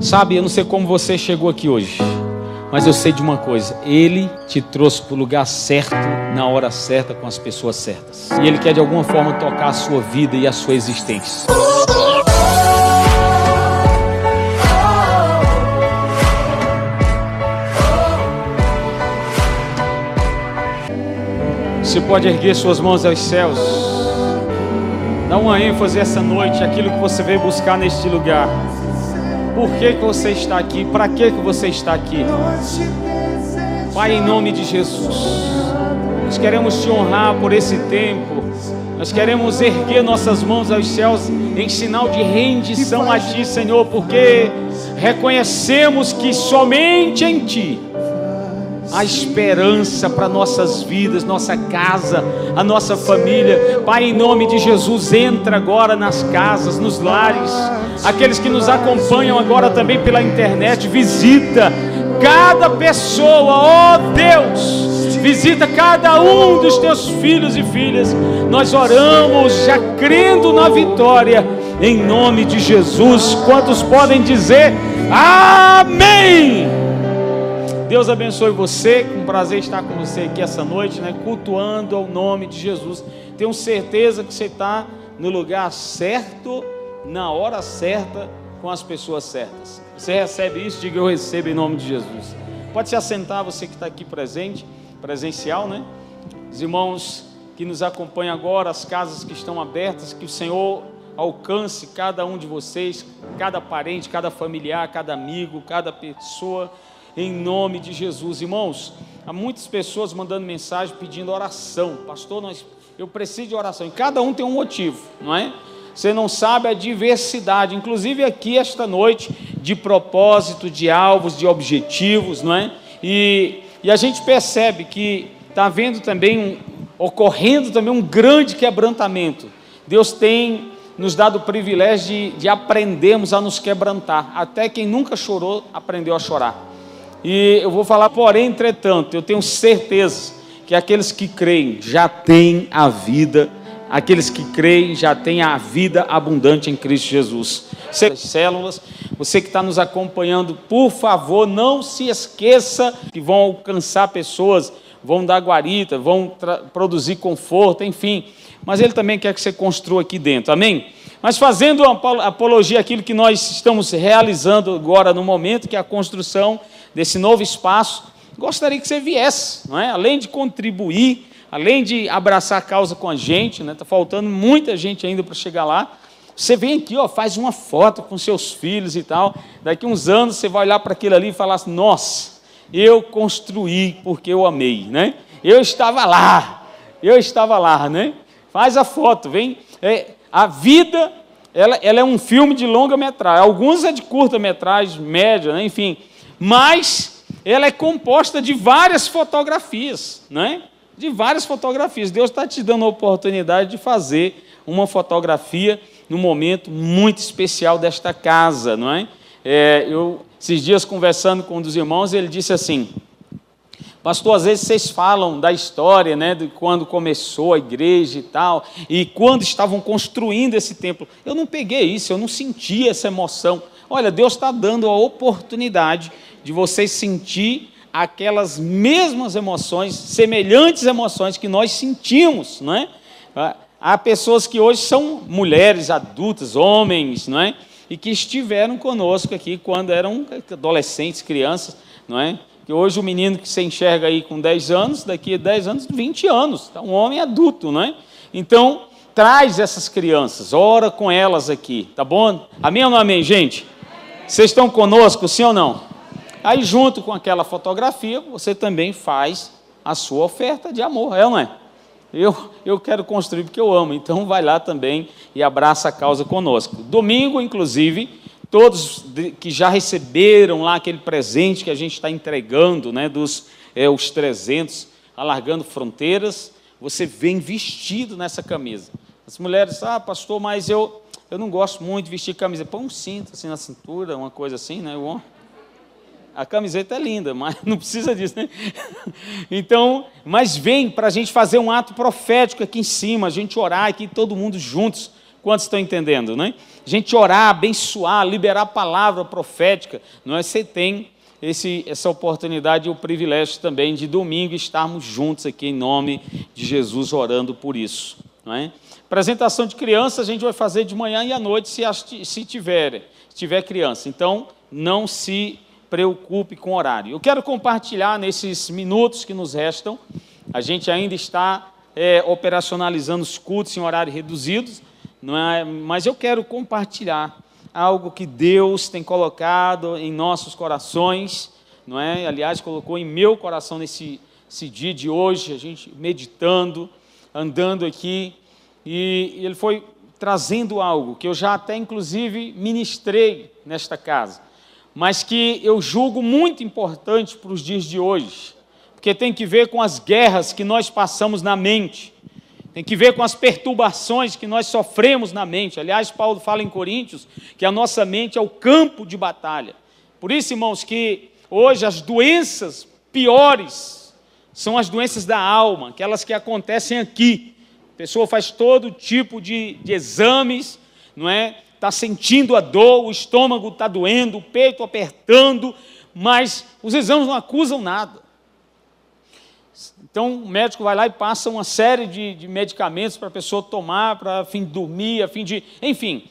Sabe, eu não sei como você chegou aqui hoje, mas eu sei de uma coisa: Ele te trouxe para o lugar certo, na hora certa, com as pessoas certas. E Ele quer de alguma forma tocar a sua vida e a sua existência. Você pode erguer suas mãos aos céus. Dá uma ênfase essa noite, aquilo que você veio buscar neste lugar. Por que, que você está aqui? Para que, que você está aqui? Pai, em nome de Jesus, nós queremos te honrar por esse tempo. Nós queremos erguer nossas mãos aos céus em sinal de rendição a Ti, Senhor, porque reconhecemos que somente em Ti a esperança para nossas vidas, nossa casa, a nossa família. Pai, em nome de Jesus, entra agora nas casas, nos lares. Aqueles que nos acompanham agora também pela internet, visita cada pessoa, ó oh Deus. Visita cada um dos teus filhos e filhas. Nós oramos já crendo na vitória, em nome de Jesus. Quantos podem dizer Amém? Deus abençoe você, com prazer estar com você aqui essa noite, né, cultuando ao nome de Jesus. Tenho certeza que você está no lugar certo, na hora certa, com as pessoas certas. Você recebe isso? Diga eu recebo em nome de Jesus. Pode se assentar, você que está aqui presente, presencial, né? Os irmãos que nos acompanham agora, as casas que estão abertas, que o Senhor alcance cada um de vocês, cada parente, cada familiar, cada amigo, cada pessoa em nome de Jesus. Irmãos, há muitas pessoas mandando mensagem pedindo oração. Pastor, nós, eu preciso de oração. E cada um tem um motivo, não é? Você não sabe a diversidade, inclusive aqui esta noite, de propósito, de alvos, de objetivos, não é? E, e a gente percebe que está havendo também, um, ocorrendo também um grande quebrantamento. Deus tem nos dado o privilégio de, de aprendermos a nos quebrantar. Até quem nunca chorou aprendeu a chorar. E eu vou falar, porém, entretanto, eu tenho certeza que aqueles que creem já têm a vida, aqueles que creem já têm a vida abundante em Cristo Jesus. Células, você que está nos acompanhando, por favor, não se esqueça que vão alcançar pessoas, vão dar guarita, vão produzir conforto, enfim. Mas Ele também quer que você construa aqui dentro, amém? Mas fazendo apologia àquilo que nós estamos realizando agora no momento, que é a construção desse novo espaço, gostaria que você viesse, não é? além de contribuir, além de abraçar a causa com a gente, né? Tá faltando muita gente ainda para chegar lá. Você vem aqui, ó, faz uma foto com seus filhos e tal. Daqui uns anos você vai olhar para aquilo ali e falar assim: Nossa, eu construí porque eu amei, né? Eu estava lá, eu estava lá, né? Faz a foto, vem. É, a vida, ela, ela, é um filme de longa metragem. Alguns é de curta metragem, média, né? enfim mas ela é composta de várias fotografias, não é? De várias fotografias. Deus está te dando a oportunidade de fazer uma fotografia no momento muito especial desta casa, não é? é eu, esses dias conversando com um dos irmãos, ele disse assim: Pastor, às vezes vocês falam da história, né, de quando começou a igreja e tal, e quando estavam construindo esse templo. Eu não peguei isso, eu não senti essa emoção. Olha, Deus está dando a oportunidade de você sentir aquelas mesmas emoções, semelhantes emoções que nós sentimos, não é? Há pessoas que hoje são mulheres adultas, homens, não é? E que estiveram conosco aqui quando eram adolescentes, crianças, não é? Que hoje o menino que se enxerga aí com 10 anos, daqui a 10 anos, 20 anos, é um homem adulto, não é? Então, traz essas crianças, ora com elas aqui, tá bom? Amém ou não amém, gente? Vocês estão conosco, sim ou não? Aí, junto com aquela fotografia, você também faz a sua oferta de amor, é ou não é? Eu, eu quero construir porque eu amo, então vai lá também e abraça a causa conosco. Domingo, inclusive, todos que já receberam lá aquele presente que a gente está entregando, né, dos é, os 300, alargando fronteiras, você vem vestido nessa camisa. As mulheres, ah, pastor, mas eu, eu não gosto muito de vestir camisa. Põe um cinto assim na cintura, uma coisa assim, né? A camiseta é linda, mas não precisa disso, né? Então, mas vem para a gente fazer um ato profético aqui em cima, a gente orar aqui todo mundo juntos, Quantos estão entendendo, né? A gente orar, abençoar, liberar a palavra profética. Não é? Você tem esse, essa oportunidade e o privilégio também de domingo estarmos juntos aqui em nome de Jesus orando por isso. Não é? Apresentação de crianças a gente vai fazer de manhã e à noite se, se tiver, se tiver criança. Então, não se preocupe com o horário. Eu quero compartilhar nesses minutos que nos restam. A gente ainda está é, operacionalizando os cultos em horários reduzidos, não é? mas eu quero compartilhar algo que Deus tem colocado em nossos corações, não é? Aliás, colocou em meu coração nesse dia de hoje, a gente meditando, andando aqui, e ele foi trazendo algo que eu já até inclusive ministrei nesta casa, mas que eu julgo muito importante para os dias de hoje, porque tem que ver com as guerras que nós passamos na mente tem que ver com as perturbações que nós sofremos na mente. Aliás, Paulo fala em Coríntios que a nossa mente é o campo de batalha. Por isso, irmãos, que hoje as doenças piores são as doenças da alma, aquelas que acontecem aqui. A pessoa faz todo tipo de, de exames, não é? Está sentindo a dor, o estômago está doendo, o peito apertando, mas os exames não acusam nada. Então o médico vai lá e passa uma série de, de medicamentos para a pessoa tomar, para fim de dormir, a fim de. Enfim.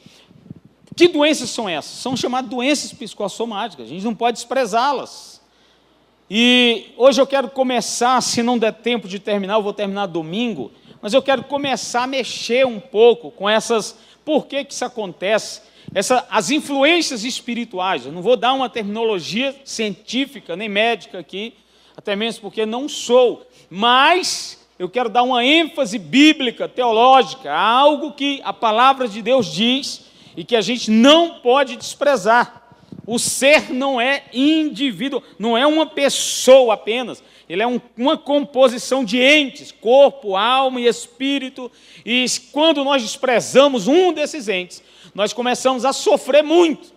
Que doenças são essas? São chamadas doenças psicossomáticas, a gente não pode desprezá-las. E hoje eu quero começar, se não der tempo de terminar, eu vou terminar domingo, mas eu quero começar a mexer um pouco com essas. Por que, que isso acontece? Essa, as influências espirituais. Eu não vou dar uma terminologia científica nem médica aqui, até mesmo porque não sou, mas eu quero dar uma ênfase bíblica, teológica, algo que a palavra de Deus diz e que a gente não pode desprezar. O ser não é indivíduo, não é uma pessoa apenas, ele é um, uma composição de entes, corpo, alma e espírito, e quando nós desprezamos um desses entes, nós começamos a sofrer muito.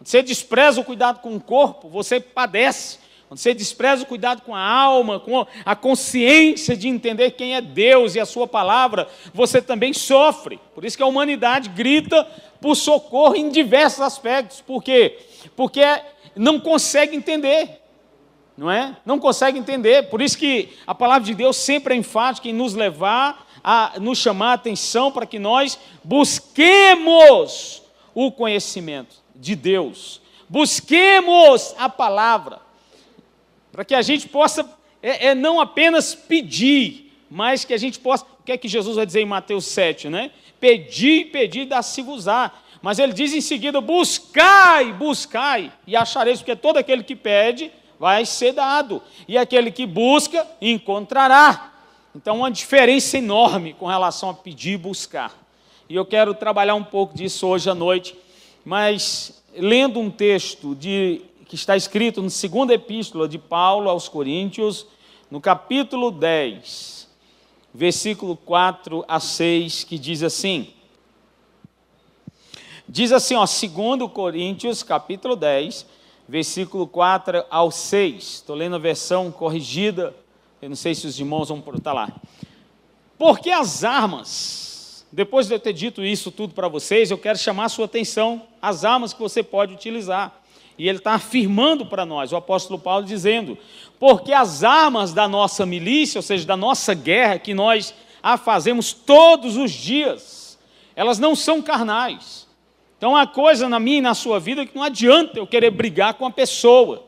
Você despreza o cuidado com o corpo, você padece. Quando você despreza o cuidado com a alma, com a consciência de entender quem é Deus e a sua palavra, você também sofre. Por isso que a humanidade grita por socorro em diversos aspectos. Por quê? Porque não consegue entender. Não é? Não consegue entender. Por isso que a palavra de Deus sempre é enfática em nos levar a nos chamar a atenção para que nós busquemos o conhecimento de Deus. Busquemos a palavra para que a gente possa é, é, não apenas pedir, mas que a gente possa. O que é que Jesus vai dizer em Mateus 7, né? Pedir, pedir, dá-se-vos-á. Mas ele diz em seguida: buscai, buscai, e achareis, porque todo aquele que pede vai ser dado, e aquele que busca encontrará. Então, uma diferença enorme com relação a pedir e buscar. E eu quero trabalhar um pouco disso hoje à noite, mas lendo um texto de que está escrito na segunda epístola de Paulo aos Coríntios, no capítulo 10, versículo 4 a 6, que diz assim: Diz assim, ó, segundo Coríntios, capítulo 10, versículo 4 ao 6. Estou lendo a versão corrigida, eu não sei se os irmãos vão estar lá. Porque as armas, depois de eu ter dito isso tudo para vocês, eu quero chamar a sua atenção às armas que você pode utilizar. E ele está afirmando para nós, o apóstolo Paulo dizendo, porque as armas da nossa milícia, ou seja, da nossa guerra, que nós a fazemos todos os dias, elas não são carnais. Então, há coisa na minha e na sua vida que não adianta eu querer brigar com a pessoa.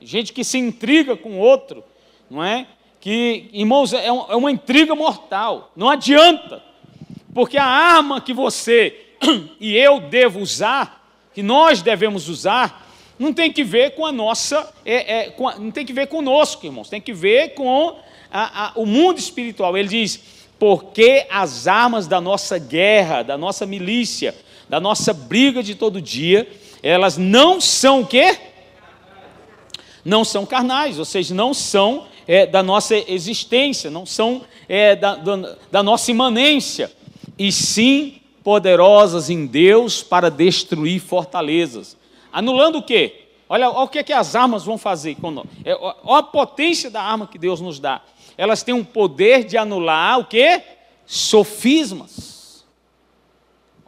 Gente que se intriga com outro, não é? Que, irmãos, é, é uma intriga mortal. Não adianta. Porque a arma que você e eu devo usar, que nós devemos usar, não tem que ver com a nossa, é, é, com a, não tem que ver conosco, irmãos, tem que ver com a, a, o mundo espiritual. Ele diz: porque as armas da nossa guerra, da nossa milícia, da nossa briga de todo dia, elas não são o quê? Não são carnais, ou seja, não são é, da nossa existência, não são é, da, da, da nossa imanência, e sim poderosas em Deus para destruir fortalezas. Anulando o quê? Olha, olha o que, é que as armas vão fazer. Quando, é, olha a potência da arma que Deus nos dá. Elas têm um poder de anular o quê? Sofismas.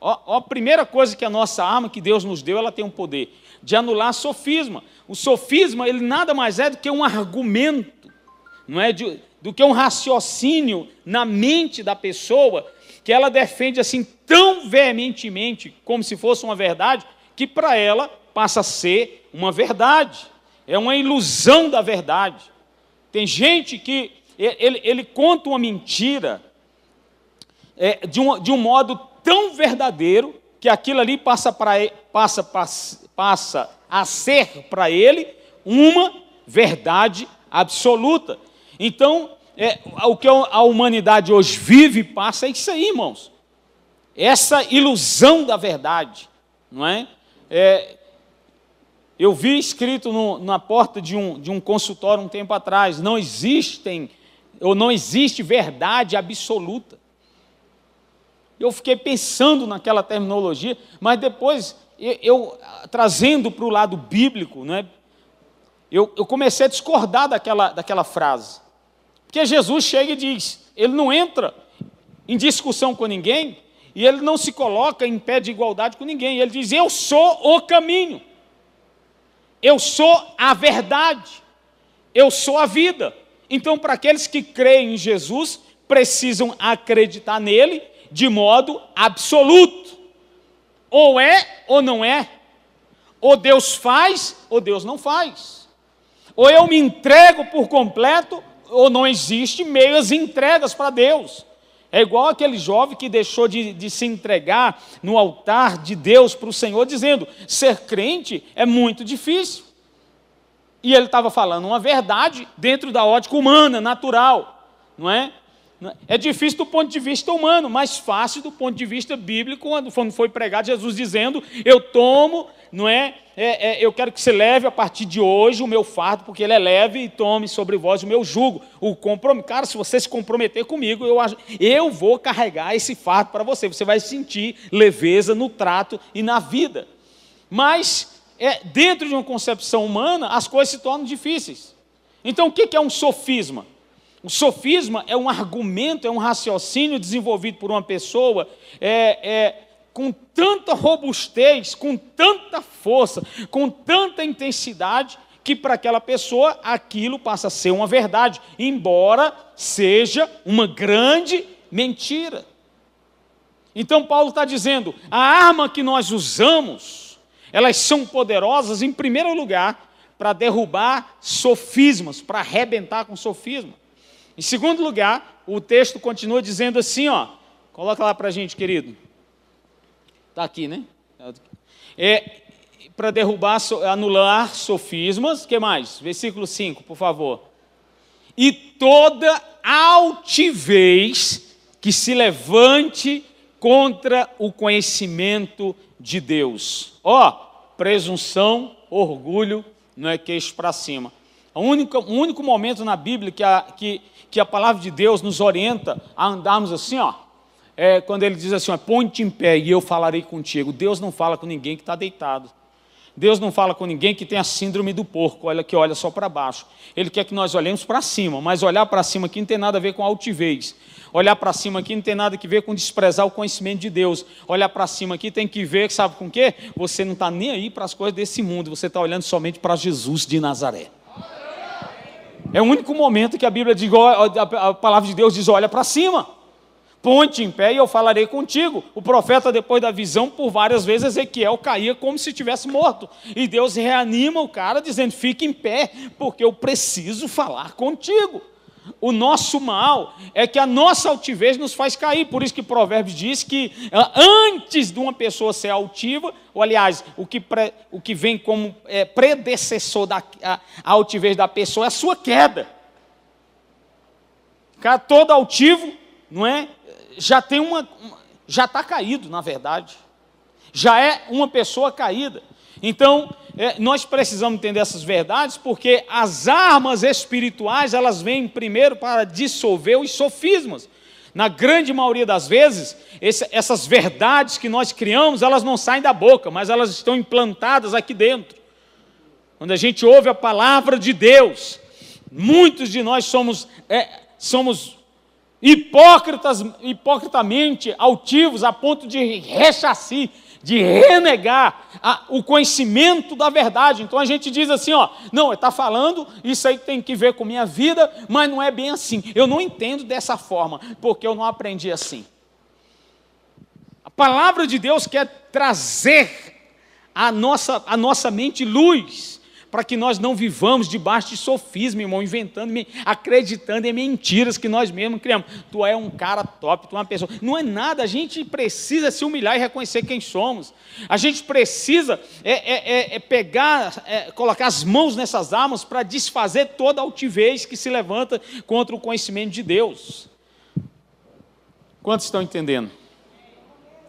Ó, a primeira coisa que a nossa arma que Deus nos deu, ela tem um poder de anular sofisma. O sofisma, ele nada mais é do que um argumento, não é de, do que um raciocínio na mente da pessoa que ela defende assim tão veementemente como se fosse uma verdade, que para ela passa a ser uma verdade. É uma ilusão da verdade. Tem gente que ele, ele conta uma mentira é, de, um, de um modo tão verdadeiro que aquilo ali passa, pra, passa, passa, passa a ser para ele uma verdade absoluta. Então, é, o que a humanidade hoje vive passa é isso aí, irmãos. Essa ilusão da verdade, não é? é eu vi escrito no, na porta de um, de um consultório um tempo atrás: não existem, ou não existe verdade absoluta. Eu fiquei pensando naquela terminologia, mas depois, eu, eu trazendo para o lado bíblico, né, eu, eu comecei a discordar daquela, daquela frase. Porque Jesus chega e diz: ele não entra em discussão com ninguém, e ele não se coloca em pé de igualdade com ninguém. Ele diz: Eu sou o caminho, eu sou a verdade, eu sou a vida. Então, para aqueles que creem em Jesus, precisam acreditar nele de modo absoluto. Ou é ou não é. Ou Deus faz ou Deus não faz. Ou eu me entrego por completo, ou não existe meias entregas para Deus. É igual aquele jovem que deixou de, de se entregar no altar de Deus para o Senhor, dizendo: ser crente é muito difícil. E ele estava falando uma verdade dentro da ótica humana, natural, não é? É difícil do ponto de vista humano, mas fácil do ponto de vista bíblico, quando foi pregado Jesus dizendo: Eu tomo, não é? é, é eu quero que você leve a partir de hoje o meu fardo, porque ele é leve, e tome sobre vós o meu jugo. O compromisso. Cara, se você se comprometer comigo, eu, eu vou carregar esse fardo para você. Você vai sentir leveza no trato e na vida. Mas, é, dentro de uma concepção humana, as coisas se tornam difíceis. Então, o que é um sofisma? O sofisma é um argumento, é um raciocínio desenvolvido por uma pessoa é, é, com tanta robustez, com tanta força, com tanta intensidade, que para aquela pessoa aquilo passa a ser uma verdade, embora seja uma grande mentira. Então Paulo está dizendo: a arma que nós usamos, elas são poderosas, em primeiro lugar, para derrubar sofismas, para arrebentar com sofisma. Em segundo lugar, o texto continua dizendo assim, ó. Coloca lá para gente, querido. Está aqui, né? É, para derrubar, anular sofismas. que mais? Versículo 5, por favor. E toda altivez que se levante contra o conhecimento de Deus. Ó, presunção, orgulho, não é queixo para cima. O único, o único momento na Bíblia que a, que, que a palavra de Deus nos orienta a andarmos assim, ó, é quando ele diz assim: ponte em pé e eu falarei contigo. Deus não fala com ninguém que está deitado. Deus não fala com ninguém que tem a síndrome do porco, olha que olha só para baixo. Ele quer que nós olhemos para cima, mas olhar para cima aqui não tem nada a ver com altivez. Olhar para cima aqui não tem nada a ver com desprezar o conhecimento de Deus. Olhar para cima aqui tem que ver, sabe com o quê? Você não está nem aí para as coisas desse mundo, você está olhando somente para Jesus de Nazaré. É o único momento que a Bíblia diz, a palavra de Deus diz: olha para cima, ponte em pé e eu falarei contigo. O profeta, depois da visão, por várias vezes, Ezequiel caía como se tivesse morto. E Deus reanima o cara, dizendo: fique em pé, porque eu preciso falar contigo. O nosso mal é que a nossa altivez nos faz cair. Por isso que Provérbios diz que ah, antes de uma pessoa ser altiva, ou aliás, o que, pre, o que vem como é, predecessor da a, a altivez da pessoa é a sua queda. Cara, todo altivo, não é? Já tem uma. Já está caído, na verdade. Já é uma pessoa caída. Então, é, nós precisamos entender essas verdades porque as armas espirituais elas vêm primeiro para dissolver os sofismas. Na grande maioria das vezes, esse, essas verdades que nós criamos, elas não saem da boca, mas elas estão implantadas aqui dentro. Quando a gente ouve a palavra de Deus, muitos de nós somos, é, somos hipócritas, hipocritamente altivos a ponto de rechaçar, de renegar a, o conhecimento da verdade. Então a gente diz assim, ó, não, está falando, isso aí tem que ver com minha vida, mas não é bem assim. Eu não entendo dessa forma, porque eu não aprendi assim. A palavra de Deus quer trazer a nossa, a nossa mente luz para que nós não vivamos debaixo de sofisma, irmão, inventando, acreditando em mentiras que nós mesmos criamos. Tu é um cara top, tu é uma pessoa. Não é nada, a gente precisa se humilhar e reconhecer quem somos. A gente precisa é, é, é, é pegar, é, colocar as mãos nessas armas para desfazer toda a altivez que se levanta contra o conhecimento de Deus. Quantos estão entendendo?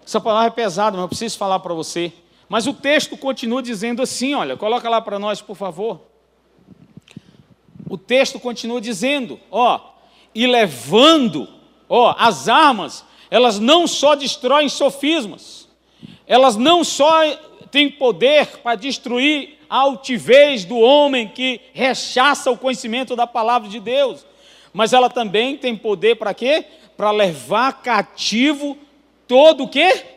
Essa palavra é pesada, mas eu preciso falar para você. Mas o texto continua dizendo assim, olha, coloca lá para nós, por favor. O texto continua dizendo, ó, e levando, ó, as armas, elas não só destroem sofismas, elas não só têm poder para destruir a altivez do homem que rechaça o conhecimento da palavra de Deus, mas ela também tem poder para quê? Para levar cativo todo o quê?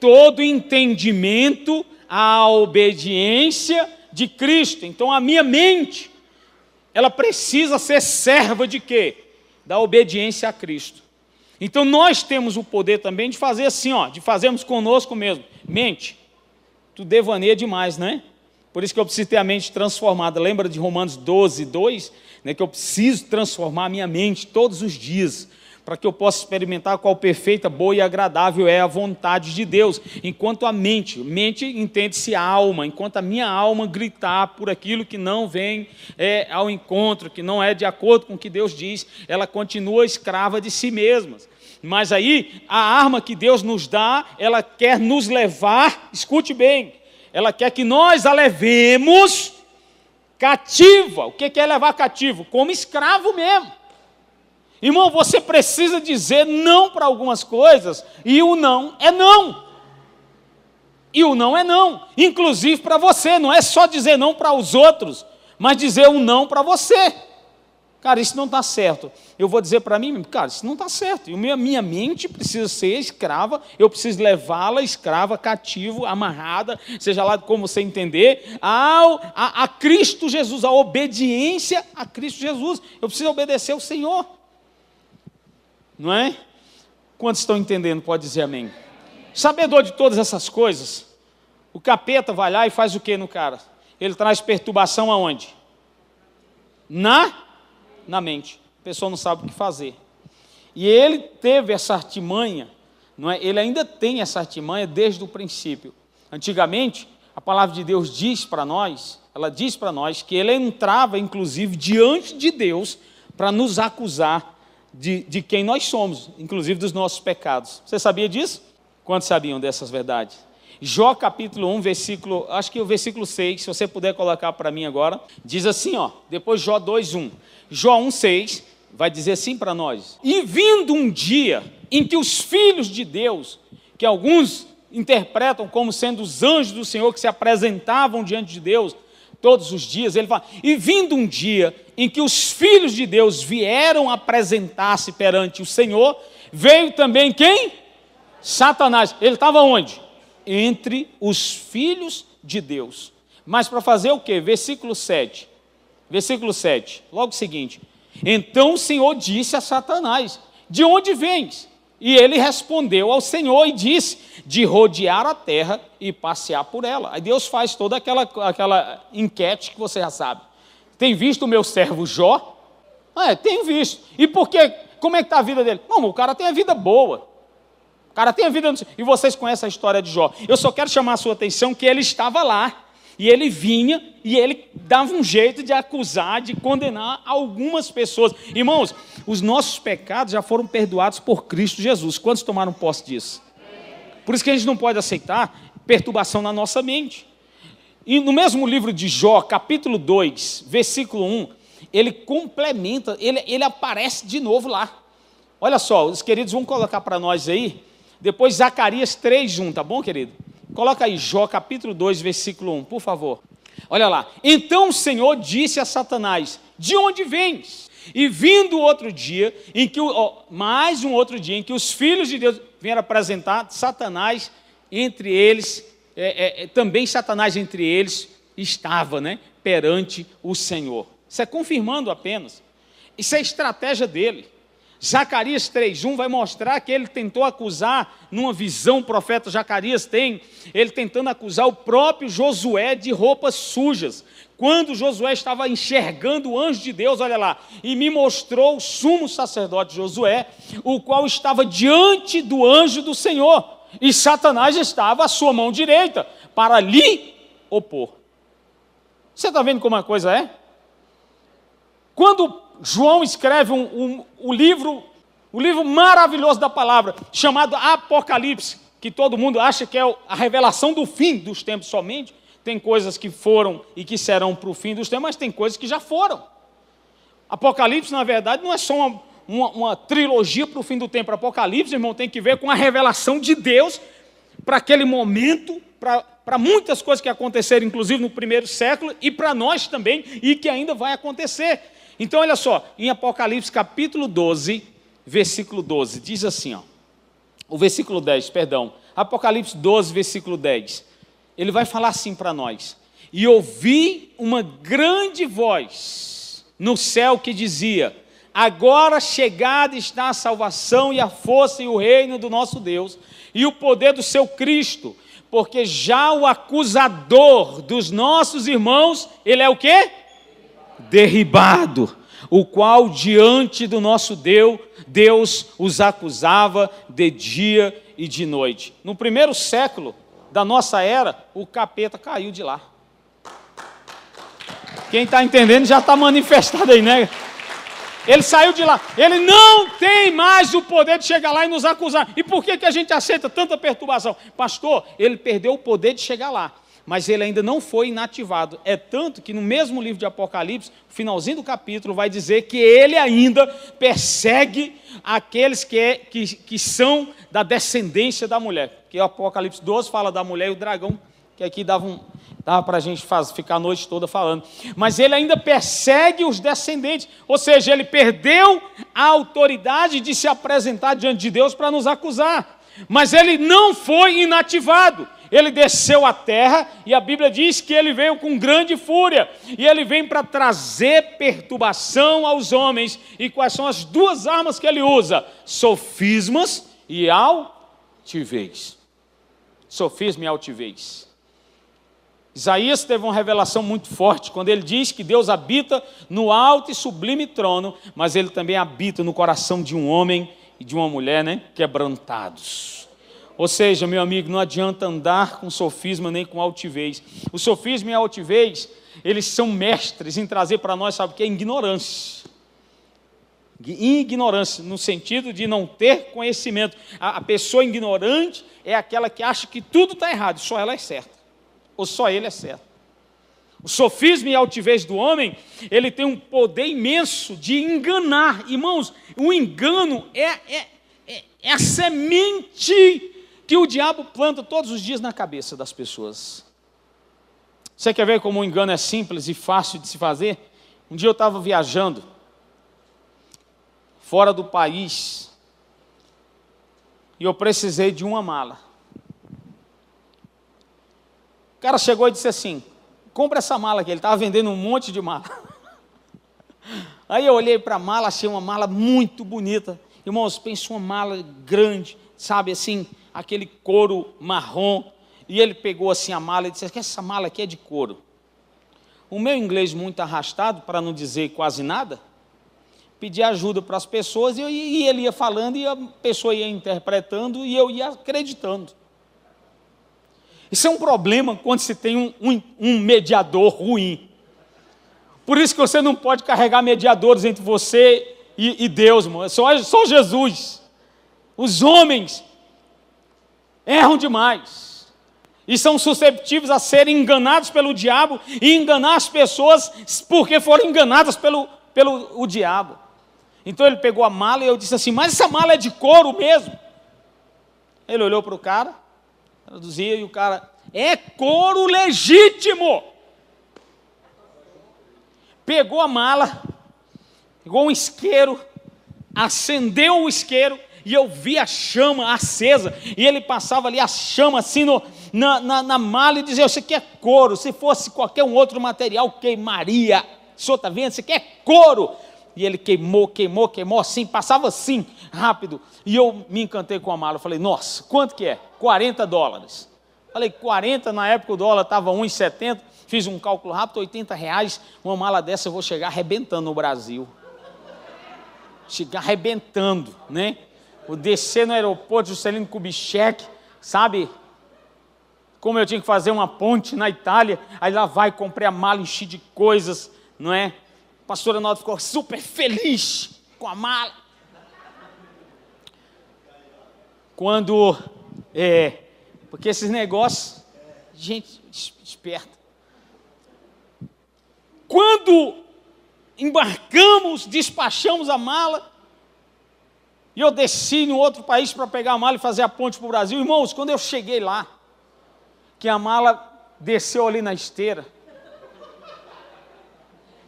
Todo entendimento à obediência de Cristo. Então a minha mente, ela precisa ser serva de quê? Da obediência a Cristo. Então nós temos o poder também de fazer assim, ó, de fazermos conosco mesmo. Mente, tu devaneia demais, né? Por isso que eu preciso ter a mente transformada. Lembra de Romanos 12, 2? Né, que eu preciso transformar a minha mente todos os dias para que eu possa experimentar qual perfeita, boa e agradável é a vontade de Deus. Enquanto a mente, mente entende-se alma, enquanto a minha alma gritar por aquilo que não vem é, ao encontro, que não é de acordo com o que Deus diz, ela continua escrava de si mesma. Mas aí, a arma que Deus nos dá, ela quer nos levar, escute bem, ela quer que nós a levemos cativa. O que é levar cativo? Como escravo mesmo. Irmão, você precisa dizer não para algumas coisas, e o não é não. E o não é não, inclusive para você, não é só dizer não para os outros, mas dizer um não para você. Cara, isso não está certo. Eu vou dizer para mim, cara, isso não está certo. E minha, minha mente precisa ser escrava, eu preciso levá-la escrava, cativo, amarrada, seja lá como você entender, ao, a, a Cristo Jesus, a obediência a Cristo Jesus. Eu preciso obedecer ao Senhor. Não é? Quantos estão entendendo? Pode dizer amém. Sabedor de todas essas coisas, o capeta vai lá e faz o que no cara? Ele traz perturbação aonde? Na na mente. A pessoa não sabe o que fazer. E ele teve essa artimanha, não é? Ele ainda tem essa artimanha desde o princípio. Antigamente, a palavra de Deus diz para nós, ela diz para nós que ele entrava inclusive diante de Deus para nos acusar de, de quem nós somos, inclusive dos nossos pecados. Você sabia disso? Quantos sabiam dessas verdades? Jó capítulo 1, versículo, acho que o versículo 6, se você puder colocar para mim agora, diz assim, ó, depois Jó 2, 1. Jó 1, 6, vai dizer assim para nós: E vindo um dia em que os filhos de Deus, que alguns interpretam como sendo os anjos do Senhor que se apresentavam diante de Deus, todos os dias, ele fala, e vindo um dia em que os filhos de Deus vieram apresentar-se perante o Senhor, veio também quem? Satanás. Ele estava onde? Entre os filhos de Deus. Mas para fazer o que? Versículo 7. Versículo 7, logo seguinte. Então o Senhor disse a Satanás: De onde vens? E ele respondeu ao Senhor e disse: De rodear a terra e passear por ela. Aí Deus faz toda aquela, aquela enquete que você já sabe. Tem visto o meu servo Jó? É, tenho visto. E por quê? Como é que está a vida dele? Não, o cara tem a vida boa. O cara tem a vida. E vocês conhecem a história de Jó. Eu só quero chamar a sua atenção que ele estava lá. E ele vinha e ele dava um jeito de acusar, de condenar algumas pessoas. Irmãos, os nossos pecados já foram perdoados por Cristo Jesus. Quantos tomaram posse disso? Por isso que a gente não pode aceitar perturbação na nossa mente. E no mesmo livro de Jó, capítulo 2, versículo 1, ele complementa, ele, ele aparece de novo lá. Olha só, os queridos vão colocar para nós aí, depois Zacarias 3, 1, tá bom, querido? Coloca aí, Jó, capítulo 2, versículo 1, por favor. Olha lá. Então o Senhor disse a Satanás: De onde vens? E vindo outro dia, em que mais um outro dia, em que os filhos de Deus vieram apresentar Satanás entre eles, é, é, é, também Satanás entre eles estava né, perante o Senhor. Isso é confirmando apenas. Isso é estratégia dele. Zacarias 3:1 vai mostrar que ele tentou acusar, numa visão o profeta Zacarias tem, ele tentando acusar o próprio Josué de roupas sujas. Quando Josué estava enxergando o anjo de Deus, olha lá, e me mostrou o sumo sacerdote Josué, o qual estava diante do anjo do Senhor, e Satanás estava à sua mão direita para lhe opor. Você está vendo como a coisa é? Quando João escreve um, um, um livro, um livro maravilhoso da palavra, chamado Apocalipse, que todo mundo acha que é a revelação do fim dos tempos somente. Tem coisas que foram e que serão para o fim dos tempos, mas tem coisas que já foram. Apocalipse, na verdade, não é só uma, uma, uma trilogia para o fim do tempo. Apocalipse, irmão, tem que ver com a revelação de Deus para aquele momento, para muitas coisas que aconteceram, inclusive no primeiro século, e para nós também, e que ainda vai acontecer. Então, olha só, em Apocalipse capítulo 12, versículo 12, diz assim, ó, o versículo 10, perdão, Apocalipse 12, versículo 10, ele vai falar assim para nós: E ouvi uma grande voz no céu que dizia: Agora chegada está a salvação e a força e o reino do nosso Deus e o poder do seu Cristo, porque já o acusador dos nossos irmãos, ele é o quê? derribado, o qual diante do nosso Deus, Deus os acusava de dia e de noite. No primeiro século da nossa era, o capeta caiu de lá. Quem está entendendo já está manifestado aí, né? Ele saiu de lá. Ele não tem mais o poder de chegar lá e nos acusar. E por que, que a gente aceita tanta perturbação? Pastor, ele perdeu o poder de chegar lá mas ele ainda não foi inativado. É tanto que no mesmo livro de Apocalipse, finalzinho do capítulo, vai dizer que ele ainda persegue aqueles que, é, que, que são da descendência da mulher. Que o Apocalipse 12 fala da mulher e o dragão, que aqui dava, um, dava para a gente faz, ficar a noite toda falando. Mas ele ainda persegue os descendentes, ou seja, ele perdeu a autoridade de se apresentar diante de Deus para nos acusar. Mas ele não foi inativado ele desceu à terra e a Bíblia diz que ele veio com grande fúria. E ele vem para trazer perturbação aos homens. E quais são as duas armas que ele usa? Sofismas e altivez. Sofisma e altivez. Isaías teve uma revelação muito forte quando ele diz que Deus habita no alto e sublime trono, mas ele também habita no coração de um homem e de uma mulher, né, quebrantados. Ou seja, meu amigo, não adianta andar com sofisma nem com altivez. O sofisma e a altivez, eles são mestres em trazer para nós, sabe o que é ignorância. Ignorância, no sentido de não ter conhecimento. A, a pessoa ignorante é aquela que acha que tudo está errado, só ela é certa. Ou só ele é certo. O sofisma e a altivez do homem, ele tem um poder imenso de enganar. Irmãos, o engano é, é, é, é a semente que o diabo planta todos os dias na cabeça das pessoas. Você quer ver como o engano é simples e fácil de se fazer? Um dia eu estava viajando, fora do país, e eu precisei de uma mala. Cara chegou e disse assim: compra essa mala aqui. Ele estava vendendo um monte de mala. Aí eu olhei para a mala, achei uma mala muito bonita. Irmãos, pense uma mala grande, sabe assim, aquele couro marrom, e ele pegou assim a mala e disse: Essa mala aqui é de couro. O meu inglês muito arrastado, para não dizer quase nada, pedi ajuda para as pessoas e, e ele ia falando e a pessoa ia interpretando e eu ia acreditando. Isso é um problema quando se tem um, um, um mediador ruim. Por isso que você não pode carregar mediadores entre você e, e Deus, irmão. É só, só Jesus. Os homens erram demais e são susceptíveis a serem enganados pelo diabo e enganar as pessoas porque foram enganadas pelo, pelo o diabo. Então ele pegou a mala e eu disse assim: Mas essa mala é de couro mesmo? Ele olhou para o cara, traduzia, e o cara: É couro legítimo. Pegou a mala, igual um isqueiro, acendeu o isqueiro e eu vi a chama acesa, e ele passava ali a chama assim no, na, na, na mala e dizia: Isso aqui é couro, se fosse qualquer um outro material, queimaria. O senhor está vendo? Isso aqui é couro. E ele queimou, queimou, queimou assim, passava assim, rápido. E eu me encantei com a mala. Eu falei, nossa, quanto que é? 40 dólares. Falei, 40, na época o dólar estava 1,70. Fiz um cálculo rápido, 80 reais. Uma mala dessa eu vou chegar arrebentando no Brasil. Chegar arrebentando, né? Vou descer no aeroporto Juscelino Kubitschek, sabe? Como eu tinha que fazer uma ponte na Itália. Aí lá vai, comprei a mala, enchi de coisas, não é? A pastora Nota ficou super feliz com a mala. Quando, é, porque esses negócios, gente esperta. Quando embarcamos, despachamos a mala, e eu desci em outro país para pegar a mala e fazer a ponte para o Brasil. Irmãos, quando eu cheguei lá, que a mala desceu ali na esteira,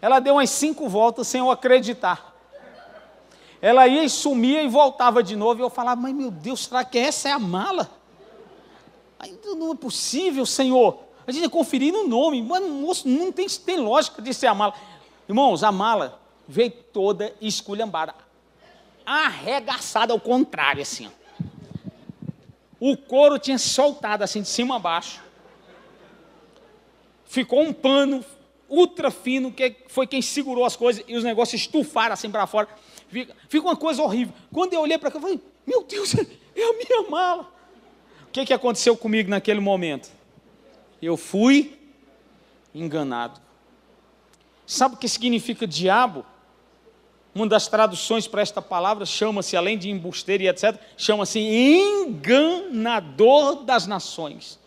ela deu umas cinco voltas sem eu acreditar. Ela ia e sumia e voltava de novo. E eu falava, mas meu Deus, será que essa é a mala? Não é possível, Senhor. A gente ia conferir no nome. Mas, moço, não tem, tem lógica de ser a mala. Irmãos, a mala veio toda esculhambada. Arregaçada ao contrário, assim. Ó. O couro tinha soltado assim de cima a baixo. Ficou um pano ultra fino, que foi quem segurou as coisas e os negócios estufaram assim para fora. Fica, fica, uma coisa horrível. Quando eu olhei para cá, eu falei: Meu Deus, é a minha mala. O que, que aconteceu comigo naquele momento? Eu fui enganado. Sabe o que significa diabo? Uma das traduções para esta palavra chama-se, além de embusteiro e etc., chama-se enganador das nações.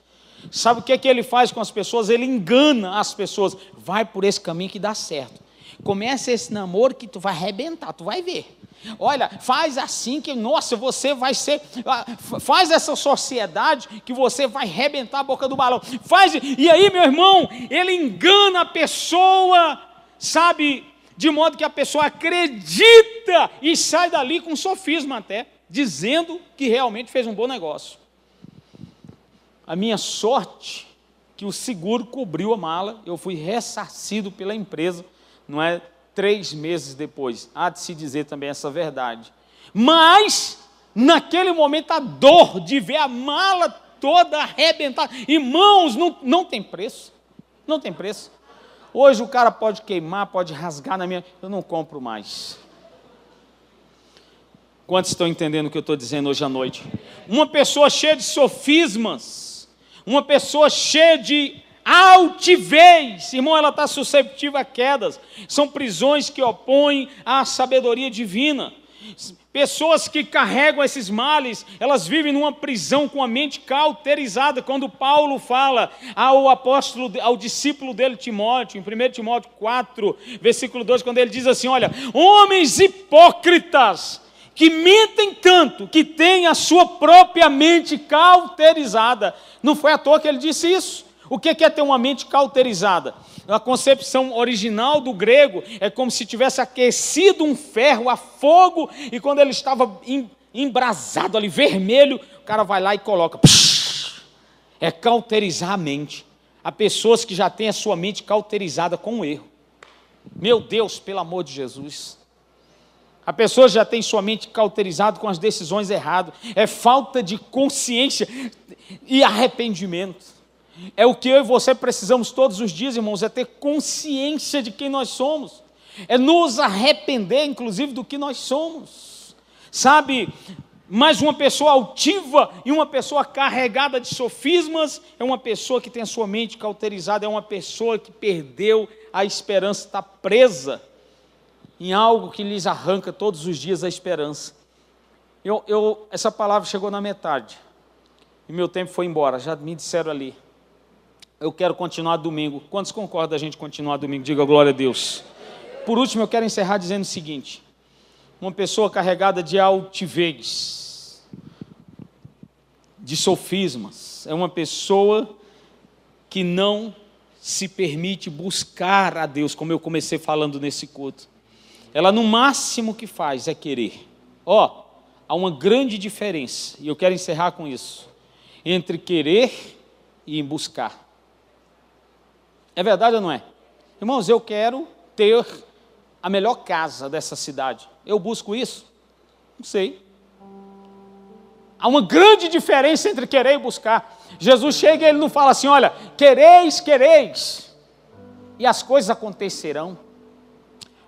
Sabe o que, é que ele faz com as pessoas? Ele engana as pessoas. Vai por esse caminho que dá certo. Começa esse namoro que tu vai arrebentar, tu vai ver. Olha, faz assim que, nossa, você vai ser. Ah, faz essa sociedade que você vai arrebentar a boca do balão. Faz. E aí, meu irmão, ele engana a pessoa, sabe? De modo que a pessoa acredita e sai dali com sofisma até, dizendo que realmente fez um bom negócio. A minha sorte que o seguro cobriu a mala, eu fui ressarcido pela empresa, não é? Três meses depois. Há de se dizer também essa verdade. Mas, naquele momento, a dor de ver a mala toda arrebentada. Irmãos, não, não tem preço. Não tem preço. Hoje o cara pode queimar, pode rasgar na minha. Eu não compro mais. Quantos estão entendendo o que eu estou dizendo hoje à noite? Uma pessoa cheia de sofismas uma pessoa cheia de altivez, irmão, ela está susceptível a quedas. São prisões que opõem à sabedoria divina. Pessoas que carregam esses males, elas vivem numa prisão com a mente cauterizada. Quando Paulo fala ao apóstolo, ao discípulo dele, Timóteo, em 1 Timóteo 4, versículo 2, quando ele diz assim: Olha, homens hipócritas, que mentem tanto, que têm a sua própria mente cauterizada. Não foi à toa que ele disse isso. O que é ter uma mente cauterizada? A concepção original do grego é como se tivesse aquecido um ferro a fogo e quando ele estava embrasado ali, vermelho, o cara vai lá e coloca. É cauterizar a mente. Há pessoas que já têm a sua mente cauterizada com o erro. Meu Deus, pelo amor de Jesus. A pessoa já tem sua mente cauterizada com as decisões erradas. É falta de consciência e arrependimento. É o que eu e você precisamos todos os dias, irmãos, é ter consciência de quem nós somos. É nos arrepender, inclusive, do que nós somos. Sabe, mas uma pessoa altiva e uma pessoa carregada de sofismas é uma pessoa que tem a sua mente cauterizada, é uma pessoa que perdeu a esperança, está presa em algo que lhes arranca todos os dias a esperança. Eu, eu, essa palavra chegou na metade e meu tempo foi embora, já me disseram ali. Eu quero continuar domingo. Quantos concordam da gente continuar domingo? Diga glória a Deus. Por último, eu quero encerrar dizendo o seguinte: uma pessoa carregada de altivez, de sofismas, é uma pessoa que não se permite buscar a Deus, como eu comecei falando nesse culto ela no máximo que faz é querer. Ó, oh, há uma grande diferença, e eu quero encerrar com isso, entre querer e buscar. É verdade ou não é? Irmãos, eu quero ter a melhor casa dessa cidade. Eu busco isso? Não sei. Há uma grande diferença entre querer e buscar. Jesus chega e ele não fala assim: olha, quereis, quereis, e as coisas acontecerão.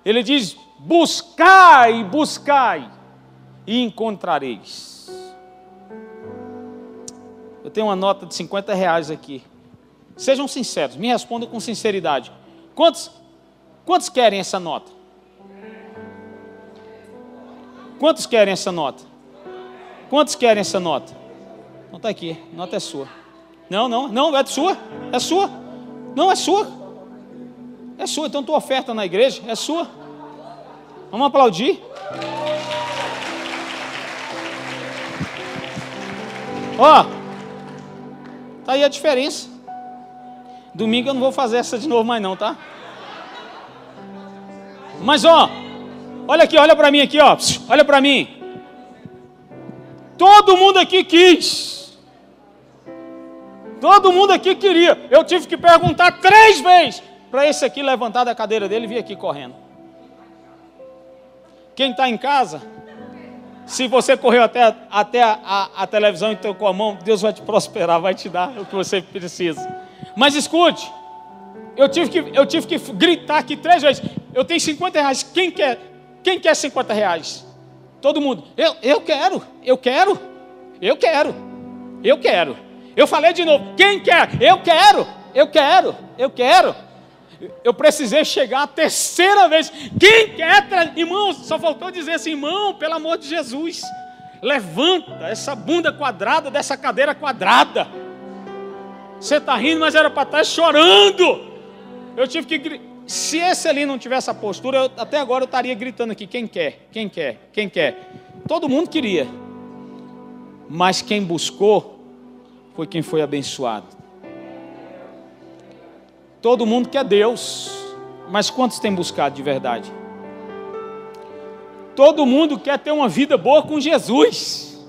Ele diz: buscai, buscai, e encontrareis. Eu tenho uma nota de 50 reais aqui. Sejam sinceros, me respondam com sinceridade. Quantos, quantos querem essa nota? Quantos querem essa nota? Quantos querem essa nota? Não está aqui, a nota é sua. Não, não, não, é sua, é sua. Não, é sua. É sua, então tua oferta na igreja é sua. Vamos aplaudir. Ó, tá aí a diferença. Domingo eu não vou fazer essa de novo mais não, tá? Mas ó, olha aqui, olha para mim aqui, ó. Olha para mim. Todo mundo aqui quis. Todo mundo aqui queria. Eu tive que perguntar três vezes para esse aqui levantar da cadeira dele e vir aqui correndo. Quem está em casa, se você correu até, até a, a, a televisão e tocou a mão, Deus vai te prosperar, vai te dar o que você precisa. Mas escute, eu tive que, eu tive que gritar aqui três vezes. Eu tenho 50 reais. Quem quer? Quem quer 50 reais? Todo mundo. Eu, eu quero, eu quero, eu quero, eu quero. Eu falei de novo. Quem quer? Eu quero, eu quero, eu quero. Eu precisei chegar a terceira vez. Quem quer? Irmão, só faltou dizer assim, irmão, pelo amor de Jesus. Levanta essa bunda quadrada dessa cadeira quadrada. Você está rindo, mas era para estar tá chorando. Eu tive que. Se esse ali não tivesse a postura, eu, até agora eu estaria gritando aqui: quem quer? Quem quer? Quem quer? Todo mundo queria. Mas quem buscou foi quem foi abençoado. Todo mundo quer Deus, mas quantos têm buscado de verdade? Todo mundo quer ter uma vida boa com Jesus,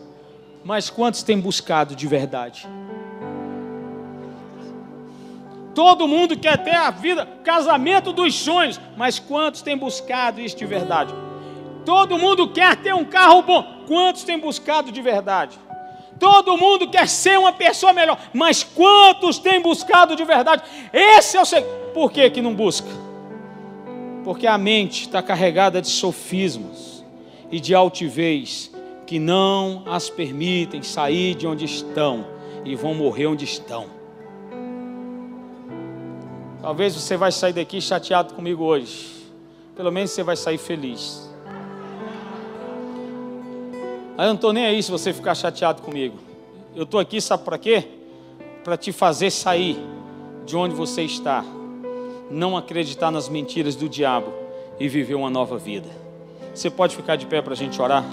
mas quantos têm buscado de verdade? Todo mundo quer ter a vida, casamento dos sonhos, mas quantos têm buscado isso de verdade? Todo mundo quer ter um carro bom, quantos têm buscado de verdade? Todo mundo quer ser uma pessoa melhor, mas quantos têm buscado de verdade? Esse é o segredo. Por que, que não busca? Porque a mente está carregada de sofismas e de altivez que não as permitem sair de onde estão e vão morrer onde estão. Talvez você vai sair daqui chateado comigo hoje. Pelo menos você vai sair feliz. Aí eu não estou nem aí se você ficar chateado comigo. Eu estou aqui, sabe para quê? Para te fazer sair de onde você está. Não acreditar nas mentiras do diabo e viver uma nova vida. Você pode ficar de pé para a gente orar?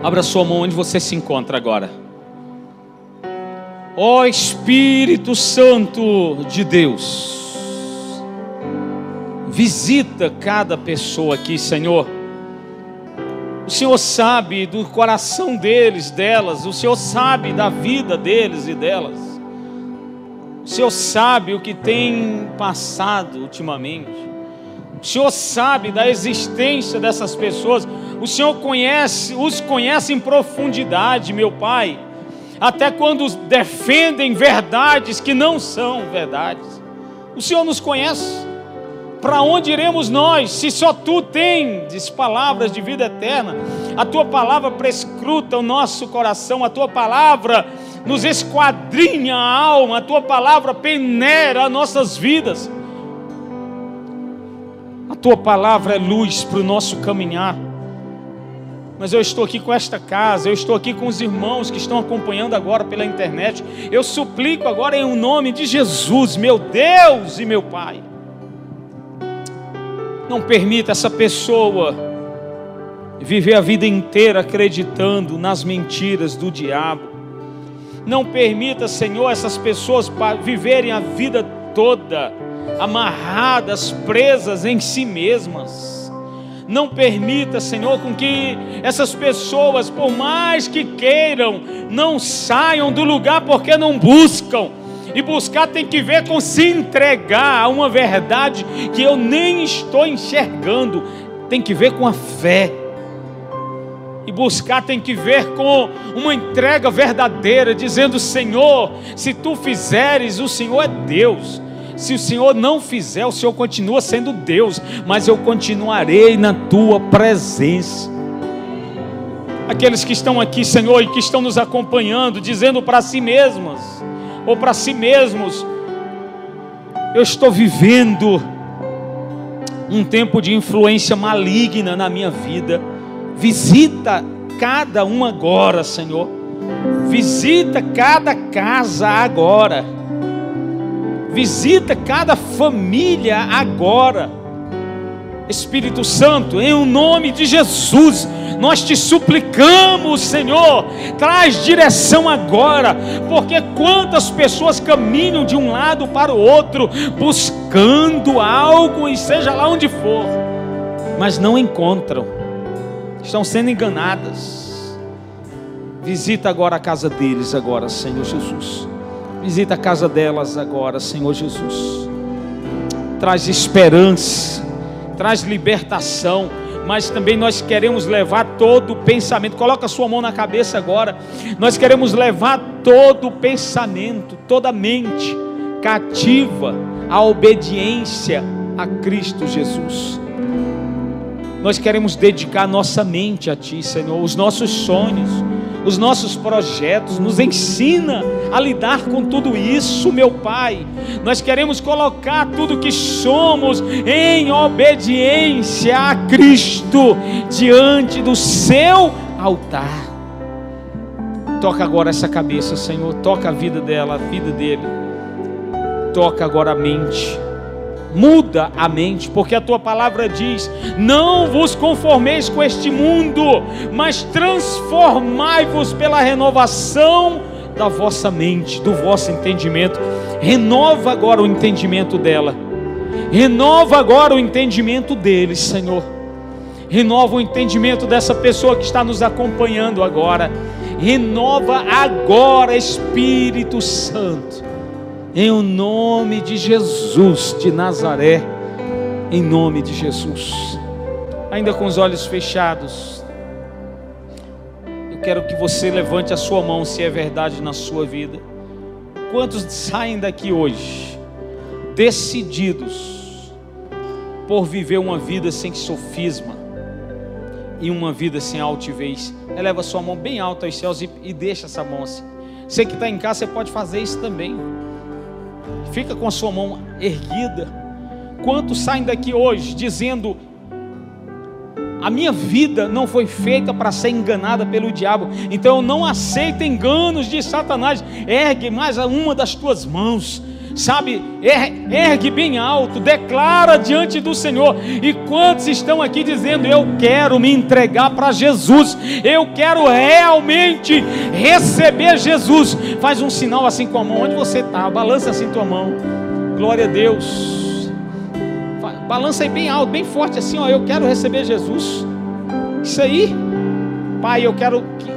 Abra sua mão onde você se encontra agora. Ó Espírito Santo de Deus, visita cada pessoa aqui, Senhor. O Senhor sabe do coração deles, delas, o Senhor sabe da vida deles e delas. O Senhor sabe o que tem passado ultimamente. O Senhor sabe da existência dessas pessoas o Senhor conhece, os conhece em profundidade, meu Pai, até quando defendem verdades que não são verdades. O Senhor nos conhece. Para onde iremos nós, se só tu tens palavras de vida eterna? A tua palavra prescruta o nosso coração, a tua palavra nos esquadrinha a alma, a tua palavra peneira as nossas vidas. A tua palavra é luz para o nosso caminhar mas eu estou aqui com esta casa, eu estou aqui com os irmãos que estão acompanhando agora pela internet. Eu suplico agora em um nome de Jesus, meu Deus e meu Pai. Não permita essa pessoa viver a vida inteira acreditando nas mentiras do diabo. Não permita, Senhor, essas pessoas viverem a vida toda amarradas, presas em si mesmas. Não permita, Senhor, com que essas pessoas, por mais que queiram, não saiam do lugar porque não buscam. E buscar tem que ver com se entregar a uma verdade que eu nem estou enxergando, tem que ver com a fé. E buscar tem que ver com uma entrega verdadeira, dizendo: Senhor, se tu fizeres, o Senhor é Deus. Se o Senhor não fizer, o Senhor continua sendo Deus, mas eu continuarei na tua presença. Aqueles que estão aqui, Senhor, e que estão nos acompanhando, dizendo para si mesmas, ou para si mesmos: Eu estou vivendo um tempo de influência maligna na minha vida. Visita cada um agora, Senhor. Visita cada casa agora. Visita cada família agora. Espírito Santo, em o nome de Jesus, nós te suplicamos, Senhor, traz direção agora, porque quantas pessoas caminham de um lado para o outro, buscando algo, e seja lá onde for, mas não encontram, estão sendo enganadas. Visita agora a casa deles, agora, Senhor Jesus. Visita a casa delas agora, Senhor Jesus. Traz esperança, traz libertação, mas também nós queremos levar todo o pensamento. Coloca a sua mão na cabeça agora. Nós queremos levar todo o pensamento, toda a mente cativa à obediência a Cristo Jesus. Nós queremos dedicar nossa mente a Ti, Senhor, os nossos sonhos os nossos projetos, nos ensina a lidar com tudo isso, meu Pai. Nós queremos colocar tudo que somos em obediência a Cristo diante do seu altar. Toca agora essa cabeça, Senhor, toca a vida dela, a vida dele. Toca agora a mente muda a mente, porque a tua palavra diz: Não vos conformeis com este mundo, mas transformai-vos pela renovação da vossa mente, do vosso entendimento. Renova agora o entendimento dela, renova agora o entendimento deles, Senhor. Renova o entendimento dessa pessoa que está nos acompanhando agora. Renova agora, Espírito Santo em o nome de Jesus de Nazaré, em nome de Jesus. Ainda com os olhos fechados, eu quero que você levante a sua mão se é verdade na sua vida. Quantos saem daqui hoje decididos por viver uma vida sem sofisma e uma vida sem altivez? Eleva sua mão bem alta aos céus e, e deixa essa mão assim. Você que está em casa, você pode fazer isso também. Fica com a sua mão erguida. Quantos saem daqui hoje dizendo: A minha vida não foi feita para ser enganada pelo diabo, então eu não aceito enganos de Satanás. Ergue mais uma das tuas mãos sabe, er, ergue bem alto, declara diante do Senhor. E quantos estão aqui dizendo: Eu quero me entregar para Jesus, eu quero realmente receber Jesus? Faz um sinal assim com a mão, onde você está, balança assim tua mão, glória a Deus. Balança aí bem alto, bem forte assim, ó. Eu quero receber Jesus. Isso aí, Pai, eu quero que,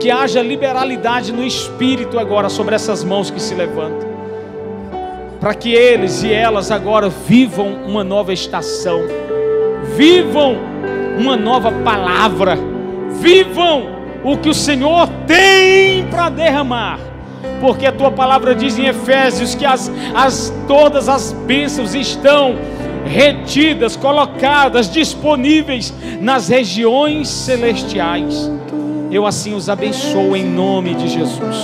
que haja liberalidade no espírito agora sobre essas mãos que se levantam para que eles e elas agora vivam uma nova estação, vivam uma nova palavra, vivam o que o Senhor tem para derramar. Porque a tua palavra diz em Efésios que as, as, todas as bênçãos estão retidas, colocadas, disponíveis nas regiões celestiais. Eu assim os abençoo em nome de Jesus.